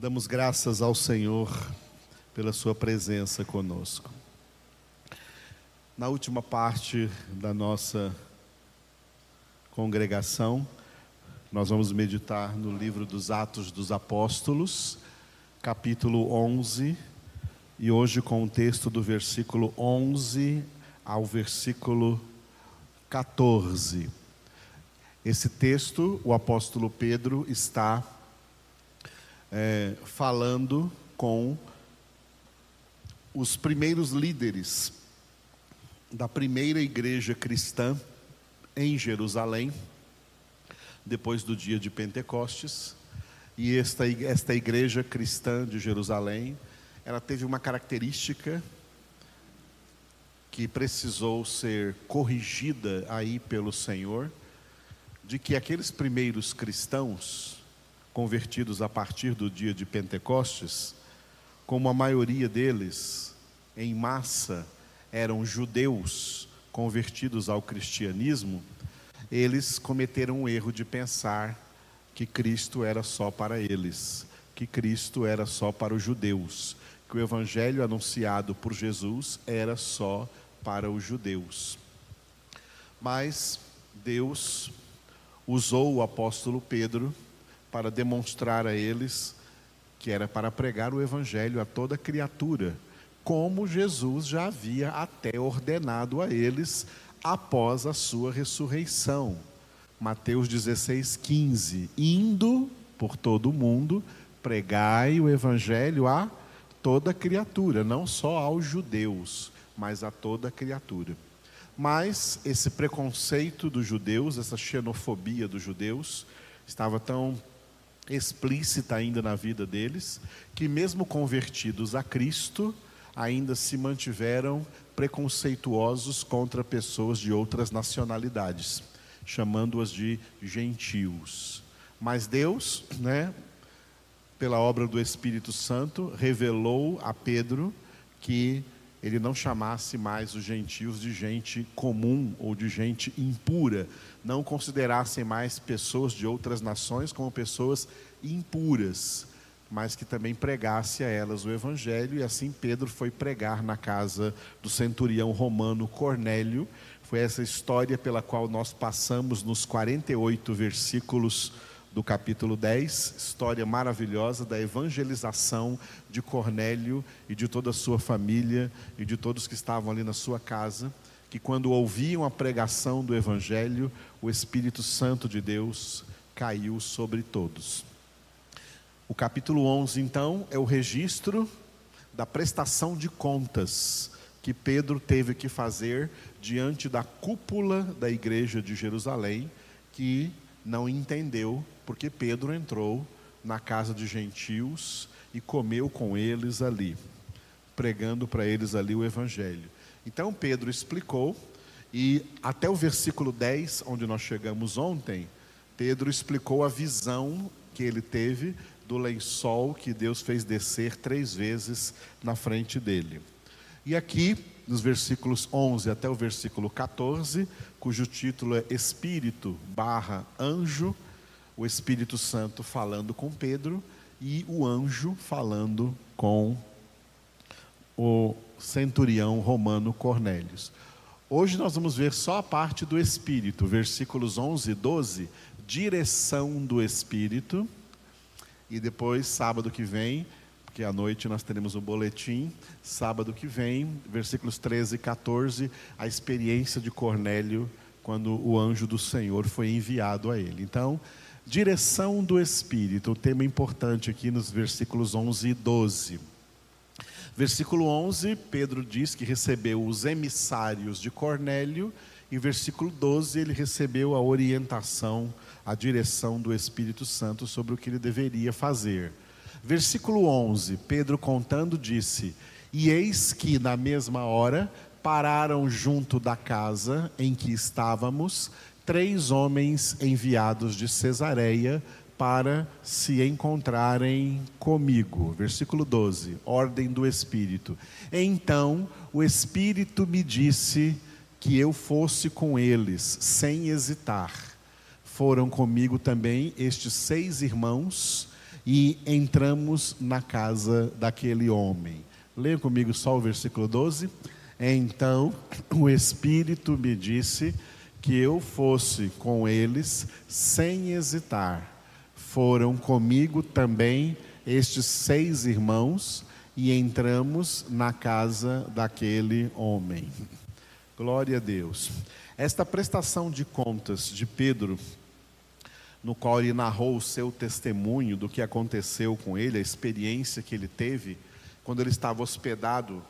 Damos graças ao Senhor pela Sua presença conosco. Na última parte da nossa congregação, nós vamos meditar no livro dos Atos dos Apóstolos, capítulo 11, e hoje com o texto do versículo 11 ao versículo 14. Esse texto, o apóstolo Pedro está é, falando com os primeiros líderes da primeira igreja cristã em Jerusalém, depois do dia de Pentecostes. E esta, esta igreja cristã de Jerusalém, ela teve uma característica que precisou ser corrigida aí pelo Senhor, de que aqueles primeiros cristãos, convertidos a partir do dia de Pentecostes, como a maioria deles, em massa, eram judeus convertidos ao cristianismo, eles cometeram o erro de pensar que Cristo era só para eles, que Cristo era só para os judeus, que o evangelho anunciado por Jesus era só para os judeus. Mas Deus usou o apóstolo Pedro para demonstrar a eles que era para pregar o evangelho a toda criatura, como Jesus já havia até ordenado a eles após a sua ressurreição. Mateus 16, 15. Indo por todo o mundo, pregai o evangelho a toda criatura, não só aos judeus, mas a toda criatura. Mas esse preconceito dos judeus, essa xenofobia dos judeus, estava tão explícita ainda na vida deles, que mesmo convertidos a Cristo, ainda se mantiveram preconceituosos contra pessoas de outras nacionalidades, chamando-as de gentios. Mas Deus, né, pela obra do Espírito Santo, revelou a Pedro que ele não chamasse mais os gentios de gente comum ou de gente impura, não considerassem mais pessoas de outras nações como pessoas impuras, mas que também pregasse a elas o evangelho, e assim Pedro foi pregar na casa do centurião romano Cornélio. Foi essa história pela qual nós passamos nos 48 versículos do capítulo 10, história maravilhosa da evangelização de Cornélio e de toda a sua família e de todos que estavam ali na sua casa, que quando ouviam a pregação do evangelho, o Espírito Santo de Deus caiu sobre todos. O capítulo 11, então, é o registro da prestação de contas que Pedro teve que fazer diante da cúpula da igreja de Jerusalém, que não entendeu porque Pedro entrou na casa de gentios e comeu com eles ali, pregando para eles ali o evangelho. Então Pedro explicou, e até o versículo 10, onde nós chegamos ontem, Pedro explicou a visão que ele teve do lençol que Deus fez descer três vezes na frente dele. E aqui, nos versículos 11 até o versículo 14, cujo título é Espírito barra anjo, o Espírito Santo falando com Pedro e o anjo falando com o centurião romano Cornélios. Hoje nós vamos ver só a parte do Espírito, versículos 11 e 12, direção do Espírito, e depois, sábado que vem, porque à noite nós teremos o boletim, sábado que vem, versículos 13 e 14, a experiência de Cornélio quando o anjo do Senhor foi enviado a ele. Então, Direção do Espírito, o tema importante aqui nos versículos 11 e 12. Versículo 11, Pedro diz que recebeu os emissários de Cornélio, e versículo 12, ele recebeu a orientação, a direção do Espírito Santo sobre o que ele deveria fazer. Versículo 11, Pedro contando disse: E eis que na mesma hora pararam junto da casa em que estávamos três homens enviados de Cesareia para se encontrarem comigo. Versículo 12, ordem do Espírito. Então o Espírito me disse que eu fosse com eles, sem hesitar. Foram comigo também estes seis irmãos, e entramos na casa daquele homem. Leia comigo só o versículo 12. Então o Espírito me disse que eu fosse com eles sem hesitar. Foram comigo também estes seis irmãos e entramos na casa daquele homem. Glória a Deus. Esta prestação de contas de Pedro, no qual ele narrou o seu testemunho do que aconteceu com ele, a experiência que ele teve, quando ele estava hospedado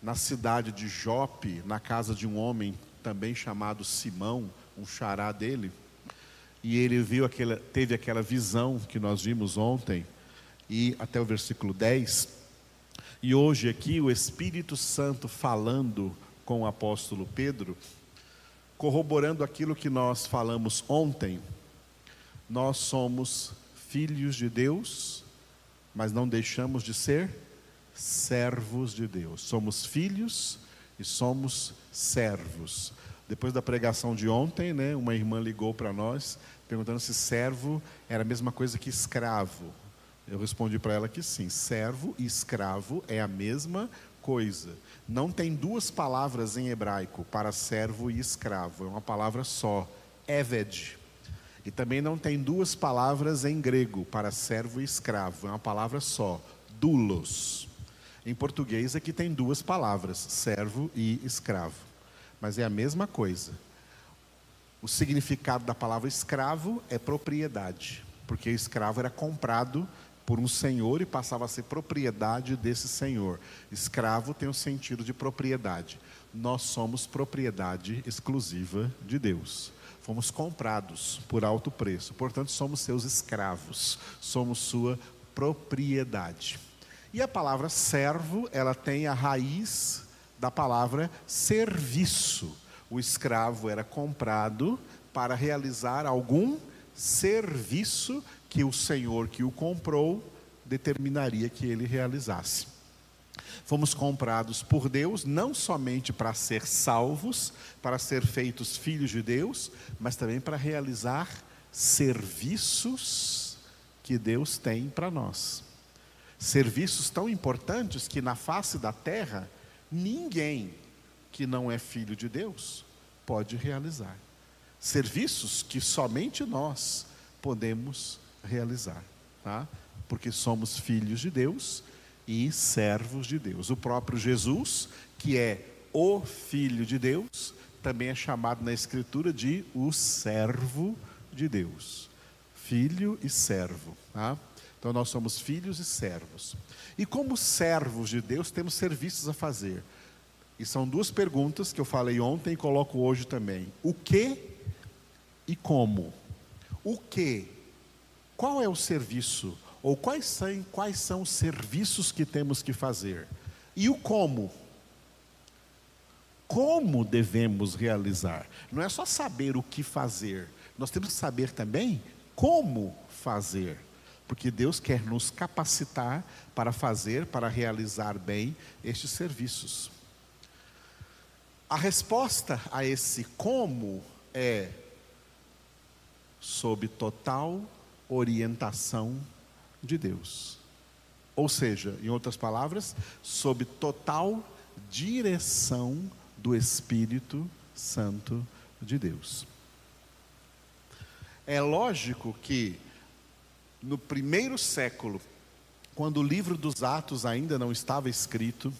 na cidade de Jope, na casa de um homem também chamado Simão, um xará dele, e ele viu aquela, teve aquela visão que nós vimos ontem, e até o versículo 10. E hoje aqui o Espírito Santo falando com o apóstolo Pedro, corroborando aquilo que nós falamos ontem, nós somos filhos de Deus, mas não deixamos de ser servos de Deus. Somos filhos e somos servos. Depois da pregação de ontem, né, uma irmã ligou para nós perguntando se servo era a mesma coisa que escravo. Eu respondi para ela que sim, servo e escravo é a mesma coisa. Não tem duas palavras em hebraico para servo e escravo, é uma palavra só, eved. E também não tem duas palavras em grego para servo e escravo, é uma palavra só, doulos. Em português aqui tem duas palavras, servo e escravo, mas é a mesma coisa. O significado da palavra escravo é propriedade, porque escravo era comprado por um senhor e passava a ser propriedade desse senhor. Escravo tem o sentido de propriedade. Nós somos propriedade exclusiva de Deus. Fomos comprados por alto preço, portanto, somos seus escravos, somos sua propriedade. E a palavra servo, ela tem a raiz da palavra serviço. O escravo era comprado para realizar algum serviço que o Senhor que o comprou determinaria que ele realizasse. Fomos comprados por Deus não somente para ser salvos, para ser feitos filhos de Deus, mas também para realizar serviços que Deus tem para nós. Serviços tão importantes que na face da terra ninguém que não é filho de Deus pode realizar. Serviços que somente nós podemos realizar, tá? Porque somos filhos de Deus e servos de Deus. O próprio Jesus, que é o filho de Deus, também é chamado na escritura de o servo de Deus. Filho e servo, tá? Então nós somos filhos e servos. E como servos de Deus, temos serviços a fazer. E são duas perguntas que eu falei ontem e coloco hoje também. O que e como? O que? Qual é o serviço? Ou quais são, quais são os serviços que temos que fazer? E o como? Como devemos realizar? Não é só saber o que fazer, nós temos que saber também como fazer porque Deus quer nos capacitar para fazer, para realizar bem estes serviços. A resposta a esse como é sob total orientação de Deus. Ou seja, em outras palavras, sob total direção do Espírito Santo de Deus. É lógico que no primeiro século, quando o livro dos Atos ainda não estava escrito,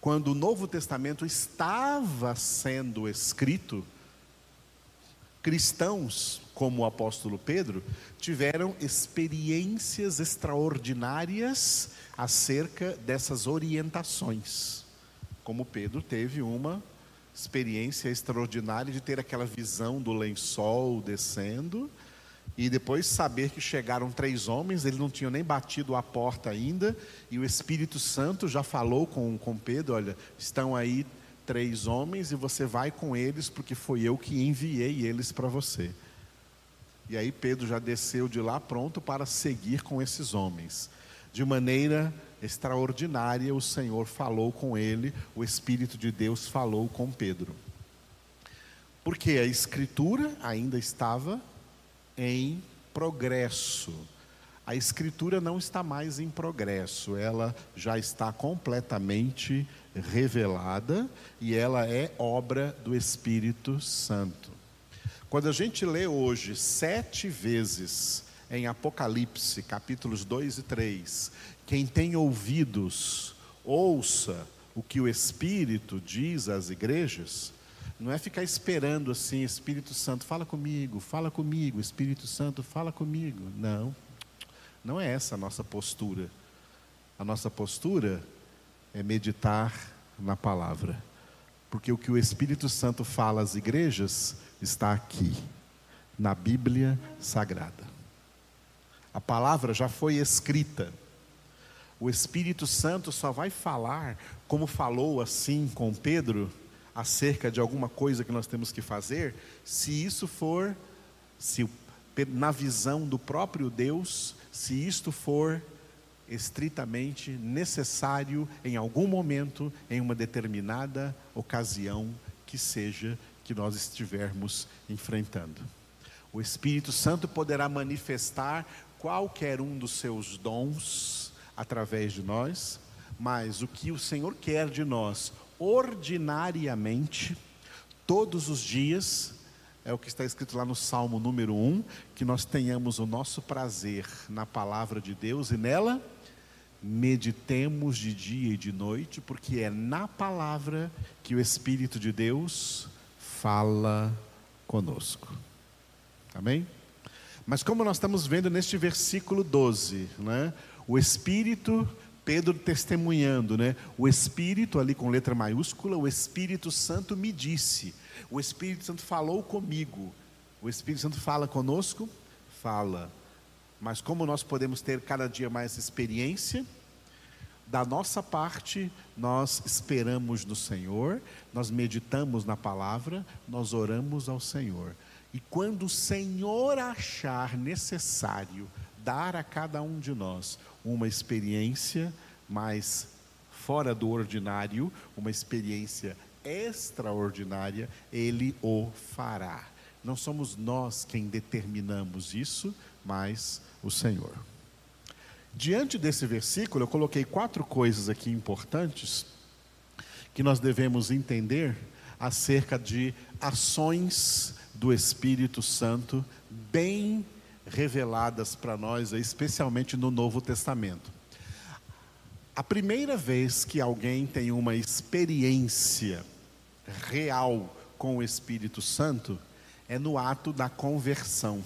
quando o Novo Testamento estava sendo escrito, cristãos como o apóstolo Pedro tiveram experiências extraordinárias acerca dessas orientações. Como Pedro teve uma experiência extraordinária de ter aquela visão do lençol descendo e depois saber que chegaram três homens, eles não tinham nem batido a porta ainda, e o Espírito Santo já falou com, com Pedro: olha, estão aí três homens e você vai com eles, porque foi eu que enviei eles para você. E aí Pedro já desceu de lá pronto para seguir com esses homens. De maneira extraordinária, o Senhor falou com ele, o Espírito de Deus falou com Pedro. Porque a Escritura ainda estava em progresso. A Escritura não está mais em progresso, ela já está completamente revelada e ela é obra do Espírito Santo. Quando a gente lê hoje sete vezes em Apocalipse, capítulos 2 e 3, quem tem ouvidos, ouça o que o Espírito diz às igrejas, não é ficar esperando assim, Espírito Santo, fala comigo, fala comigo, Espírito Santo, fala comigo. Não, não é essa a nossa postura. A nossa postura é meditar na palavra. Porque o que o Espírito Santo fala às igrejas está aqui, na Bíblia Sagrada. A palavra já foi escrita. O Espírito Santo só vai falar como falou assim com Pedro acerca de alguma coisa que nós temos que fazer, se isso for, se na visão do próprio Deus, se isto for estritamente necessário em algum momento, em uma determinada ocasião que seja que nós estivermos enfrentando. O Espírito Santo poderá manifestar qualquer um dos seus dons através de nós, mas o que o Senhor quer de nós ordinariamente, todos os dias, é o que está escrito lá no Salmo número 1, que nós tenhamos o nosso prazer na palavra de Deus e nela meditemos de dia e de noite, porque é na palavra que o Espírito de Deus fala conosco. Amém? Mas como nós estamos vendo neste versículo 12, né? O Espírito Pedro testemunhando, né? O Espírito, ali com letra maiúscula, o Espírito Santo me disse, o Espírito Santo falou comigo. O Espírito Santo fala conosco? Fala. Mas como nós podemos ter cada dia mais experiência? Da nossa parte, nós esperamos no Senhor, nós meditamos na palavra, nós oramos ao Senhor. E quando o Senhor achar necessário dar a cada um de nós uma experiência mais fora do ordinário, uma experiência extraordinária, Ele o fará. Não somos nós quem determinamos isso, mas o Senhor. Diante desse versículo, eu coloquei quatro coisas aqui importantes que nós devemos entender acerca de ações do Espírito Santo bem reveladas para nós, especialmente no Novo Testamento. A primeira vez que alguém tem uma experiência real com o Espírito Santo é no ato da conversão.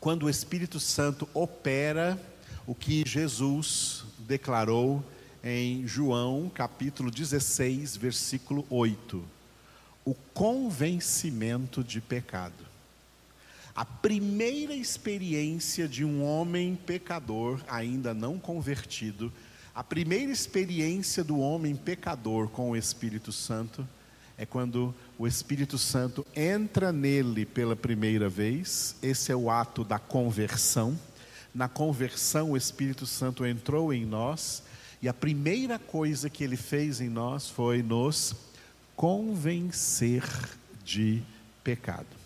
Quando o Espírito Santo opera o que Jesus declarou em João capítulo 16, versículo 8: o convencimento de pecado. A primeira experiência de um homem pecador, ainda não convertido, a primeira experiência do homem pecador com o Espírito Santo é quando o Espírito Santo entra nele pela primeira vez, esse é o ato da conversão. Na conversão, o Espírito Santo entrou em nós, e a primeira coisa que ele fez em nós foi nos convencer de pecado.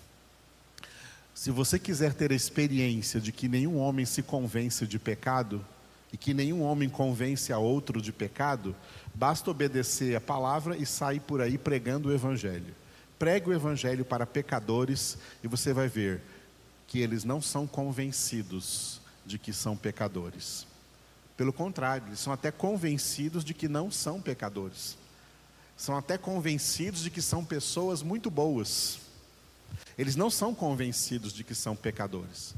Se você quiser ter a experiência de que nenhum homem se convence de pecado e que nenhum homem convence a outro de pecado, basta obedecer a palavra e sair por aí pregando o evangelho. Pregue o evangelho para pecadores e você vai ver que eles não são convencidos de que são pecadores. Pelo contrário, eles são até convencidos de que não são pecadores. São até convencidos de que são pessoas muito boas eles não são convencidos de que são pecadores.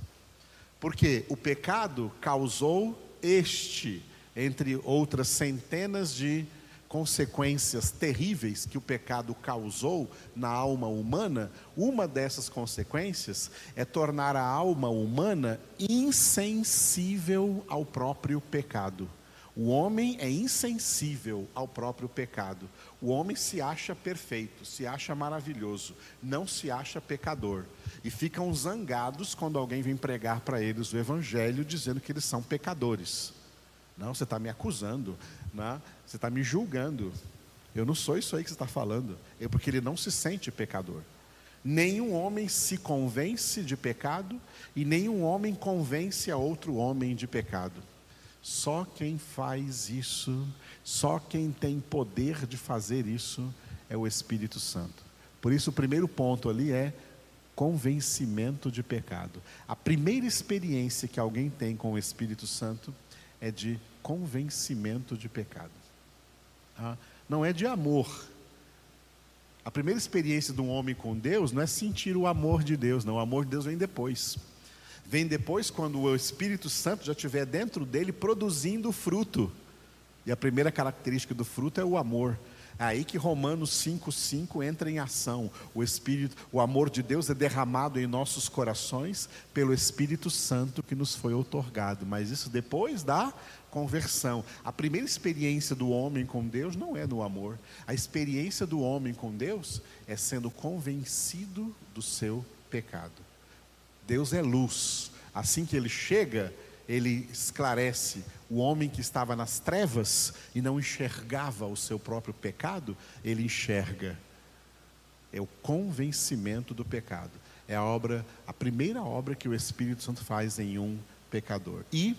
Porque o pecado causou este, entre outras centenas de consequências terríveis que o pecado causou na alma humana, uma dessas consequências é tornar a alma humana insensível ao próprio pecado. O homem é insensível ao próprio pecado. O homem se acha perfeito, se acha maravilhoso, não se acha pecador. E ficam zangados quando alguém vem pregar para eles o evangelho dizendo que eles são pecadores. Não, você está me acusando, né? você está me julgando. Eu não sou isso aí que você está falando. É porque ele não se sente pecador. Nenhum homem se convence de pecado e nenhum homem convence a outro homem de pecado. Só quem faz isso, só quem tem poder de fazer isso é o Espírito Santo. Por isso, o primeiro ponto ali é convencimento de pecado. A primeira experiência que alguém tem com o Espírito Santo é de convencimento de pecado. Ah, não é de amor. A primeira experiência de um homem com Deus não é sentir o amor de Deus, não. O amor de Deus vem depois. Vem depois quando o Espírito Santo já estiver dentro dele produzindo fruto. E a primeira característica do fruto é o amor. É aí que Romanos 5,5 entra em ação. O Espírito, o amor de Deus é derramado em nossos corações pelo Espírito Santo que nos foi otorgado. Mas isso depois da conversão. A primeira experiência do homem com Deus não é no amor. A experiência do homem com Deus é sendo convencido do seu pecado. Deus é luz. Assim que ele chega, ele esclarece o homem que estava nas trevas e não enxergava o seu próprio pecado, ele enxerga. É o convencimento do pecado. É a obra, a primeira obra que o Espírito Santo faz em um pecador. E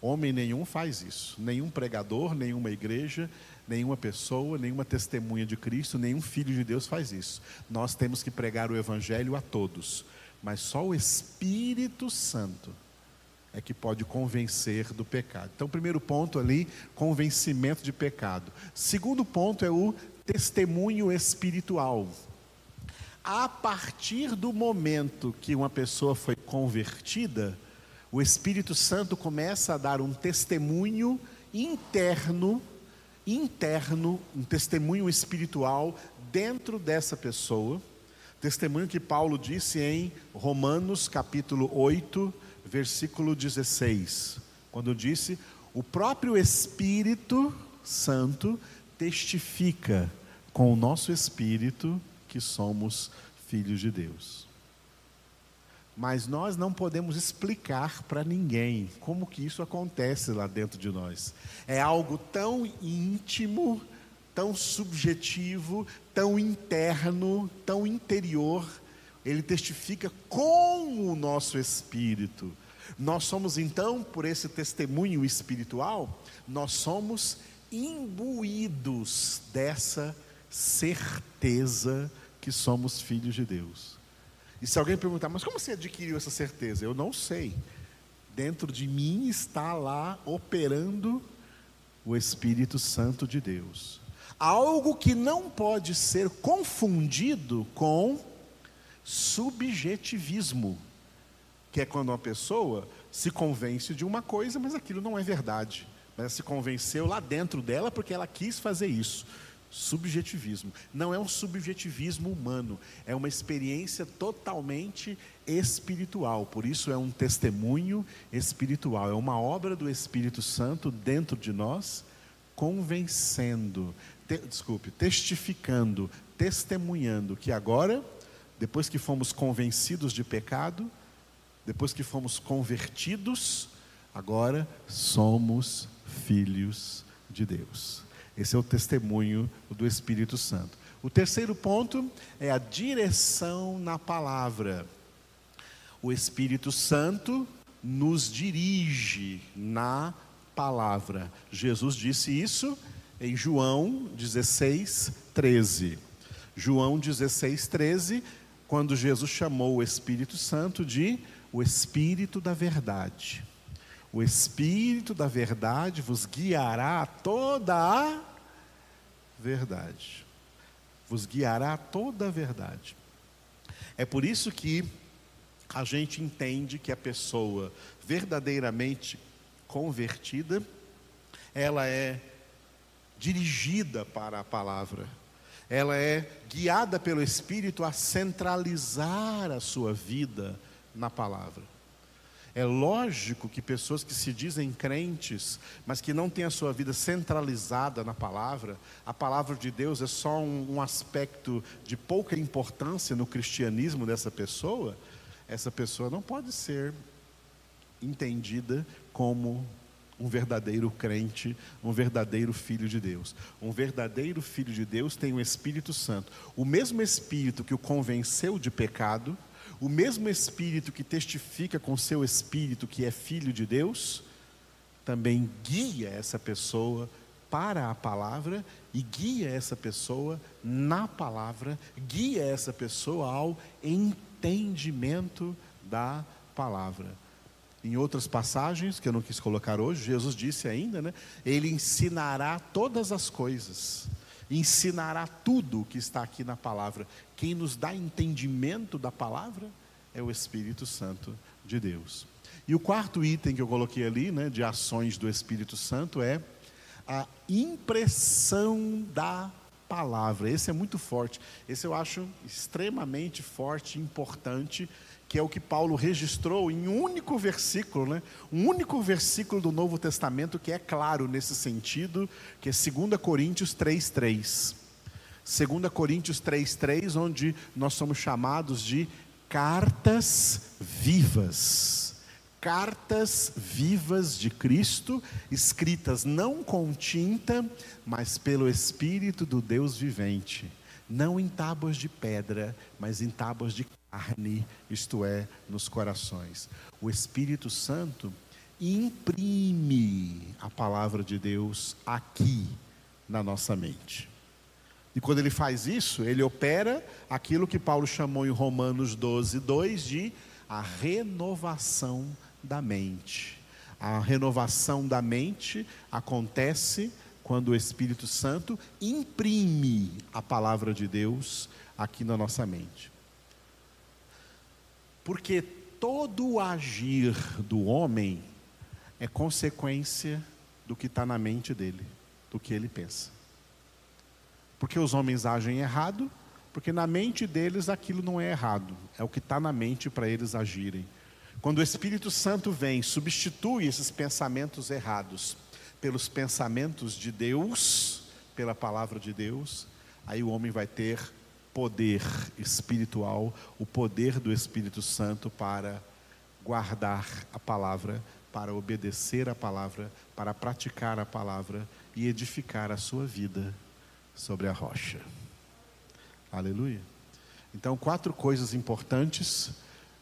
homem nenhum faz isso. Nenhum pregador, nenhuma igreja, nenhuma pessoa, nenhuma testemunha de Cristo, nenhum filho de Deus faz isso. Nós temos que pregar o evangelho a todos, mas só o Espírito Santo é que pode convencer do pecado. Então, primeiro ponto ali, convencimento de pecado. Segundo ponto é o testemunho espiritual. A partir do momento que uma pessoa foi convertida, o Espírito Santo começa a dar um testemunho interno, interno, um testemunho espiritual dentro dessa pessoa. Testemunho que Paulo disse em Romanos capítulo 8, versículo 16, quando disse: O próprio Espírito Santo testifica com o nosso espírito que somos filhos de Deus. Mas nós não podemos explicar para ninguém como que isso acontece lá dentro de nós. É algo tão íntimo, tão subjetivo, tão interno, tão interior, ele testifica com o nosso espírito. Nós somos então, por esse testemunho espiritual, nós somos imbuídos dessa certeza que somos filhos de Deus. E se alguém perguntar, mas como você adquiriu essa certeza? Eu não sei. Dentro de mim está lá operando o Espírito Santo de Deus. Algo que não pode ser confundido com subjetivismo, que é quando uma pessoa se convence de uma coisa, mas aquilo não é verdade. Mas se convenceu lá dentro dela porque ela quis fazer isso. Subjetivismo. Não é um subjetivismo humano, é uma experiência totalmente espiritual. Por isso é um testemunho espiritual, é uma obra do Espírito Santo dentro de nós, convencendo, te, desculpe, testificando, testemunhando que agora depois que fomos convencidos de pecado, depois que fomos convertidos, agora somos filhos de Deus. Esse é o testemunho do Espírito Santo. O terceiro ponto é a direção na palavra. O Espírito Santo nos dirige na palavra. Jesus disse isso em João 16, 13. João 16, 13 quando Jesus chamou o Espírito Santo de o Espírito da Verdade. O Espírito da Verdade vos guiará a toda a verdade. Vos guiará a toda a verdade. É por isso que a gente entende que a pessoa verdadeiramente convertida, ela é dirigida para a palavra ela é guiada pelo Espírito a centralizar a sua vida na palavra. É lógico que pessoas que se dizem crentes, mas que não têm a sua vida centralizada na palavra, a palavra de Deus é só um, um aspecto de pouca importância no cristianismo dessa pessoa, essa pessoa não pode ser entendida como um verdadeiro crente, um verdadeiro filho de Deus. Um verdadeiro filho de Deus tem o Espírito Santo. O mesmo Espírito que o convenceu de pecado, o mesmo Espírito que testifica com seu Espírito que é filho de Deus, também guia essa pessoa para a palavra e guia essa pessoa na palavra, guia essa pessoa ao entendimento da palavra. Em outras passagens, que eu não quis colocar hoje, Jesus disse ainda, né? Ele ensinará todas as coisas, ensinará tudo o que está aqui na palavra. Quem nos dá entendimento da palavra é o Espírito Santo de Deus. E o quarto item que eu coloquei ali, né, de ações do Espírito Santo, é a impressão da palavra. Esse é muito forte. Esse eu acho extremamente forte importante que é o que Paulo registrou em um único versículo, né? um único versículo do Novo Testamento que é claro nesse sentido, que é 2 Coríntios 3,3. 2 Coríntios 3,3, onde nós somos chamados de cartas vivas. Cartas vivas de Cristo, escritas não com tinta, mas pelo Espírito do Deus vivente, não em tábuas de pedra, mas em tábuas de carne, isto é, nos corações. O Espírito Santo imprime a palavra de Deus aqui na nossa mente. E quando ele faz isso, ele opera aquilo que Paulo chamou em Romanos 12, 2 de a renovação da mente. A renovação da mente acontece quando o Espírito Santo imprime a palavra de Deus aqui na nossa mente. Porque todo o agir do homem é consequência do que está na mente dele, do que ele pensa. Porque os homens agem errado, porque na mente deles aquilo não é errado, é o que está na mente para eles agirem. Quando o Espírito Santo vem, substitui esses pensamentos errados pelos pensamentos de Deus, pela palavra de Deus, aí o homem vai ter poder espiritual, o poder do Espírito Santo para guardar a palavra, para obedecer a palavra, para praticar a palavra e edificar a sua vida sobre a rocha. Aleluia. Então, quatro coisas importantes,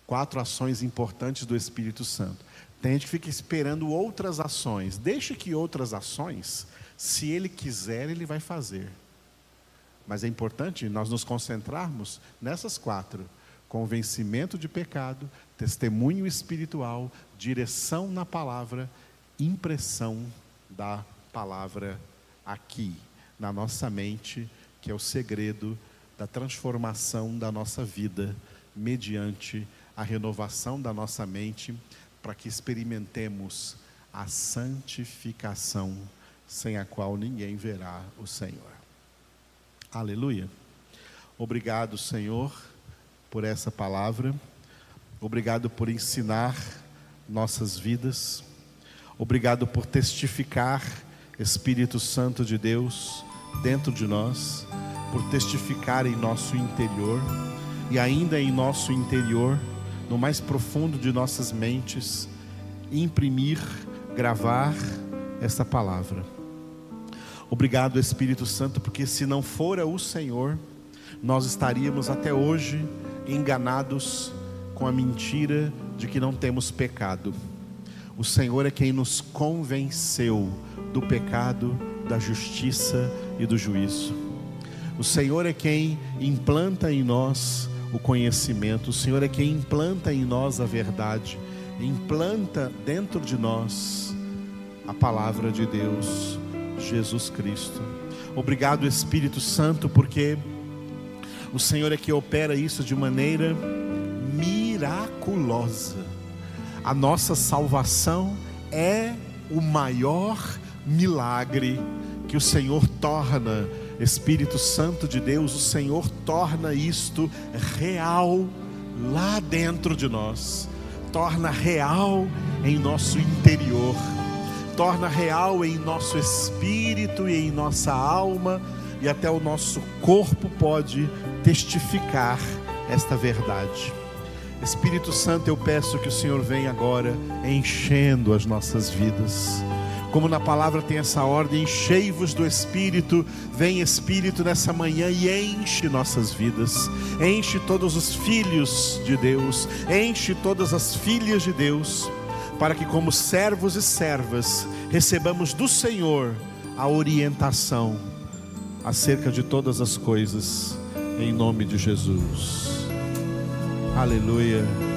quatro ações importantes do Espírito Santo. Tem gente que fica esperando outras ações. Deixe que outras ações, se ele quiser, ele vai fazer. Mas é importante nós nos concentrarmos nessas quatro: convencimento de pecado, testemunho espiritual, direção na palavra, impressão da palavra aqui, na nossa mente, que é o segredo da transformação da nossa vida, mediante a renovação da nossa mente, para que experimentemos a santificação, sem a qual ninguém verá o Senhor. Aleluia. Obrigado, Senhor, por essa palavra. Obrigado por ensinar nossas vidas. Obrigado por testificar, Espírito Santo de Deus, dentro de nós, por testificar em nosso interior e ainda em nosso interior, no mais profundo de nossas mentes, imprimir, gravar essa palavra. Obrigado, Espírito Santo, porque se não fora o Senhor, nós estaríamos até hoje enganados com a mentira de que não temos pecado. O Senhor é quem nos convenceu do pecado, da justiça e do juízo. O Senhor é quem implanta em nós o conhecimento, o Senhor é quem implanta em nós a verdade, implanta dentro de nós a palavra de Deus. Jesus Cristo. Obrigado, Espírito Santo, porque o Senhor é que opera isso de maneira miraculosa. A nossa salvação é o maior milagre que o Senhor torna, Espírito Santo de Deus, o Senhor torna isto real lá dentro de nós, torna real em nosso interior torna real em nosso espírito e em nossa alma, e até o nosso corpo pode testificar esta verdade. Espírito Santo, eu peço que o Senhor venha agora enchendo as nossas vidas, Como na palavra tem essa ordem, enchei-vos do Espírito, vem Espírito nessa manhã e enche nossas vidas, enche todos os filhos de Deus, enche todas as filhas de Deus, para que, como servos e servas, recebamos do Senhor a orientação acerca de todas as coisas, em nome de Jesus. Aleluia.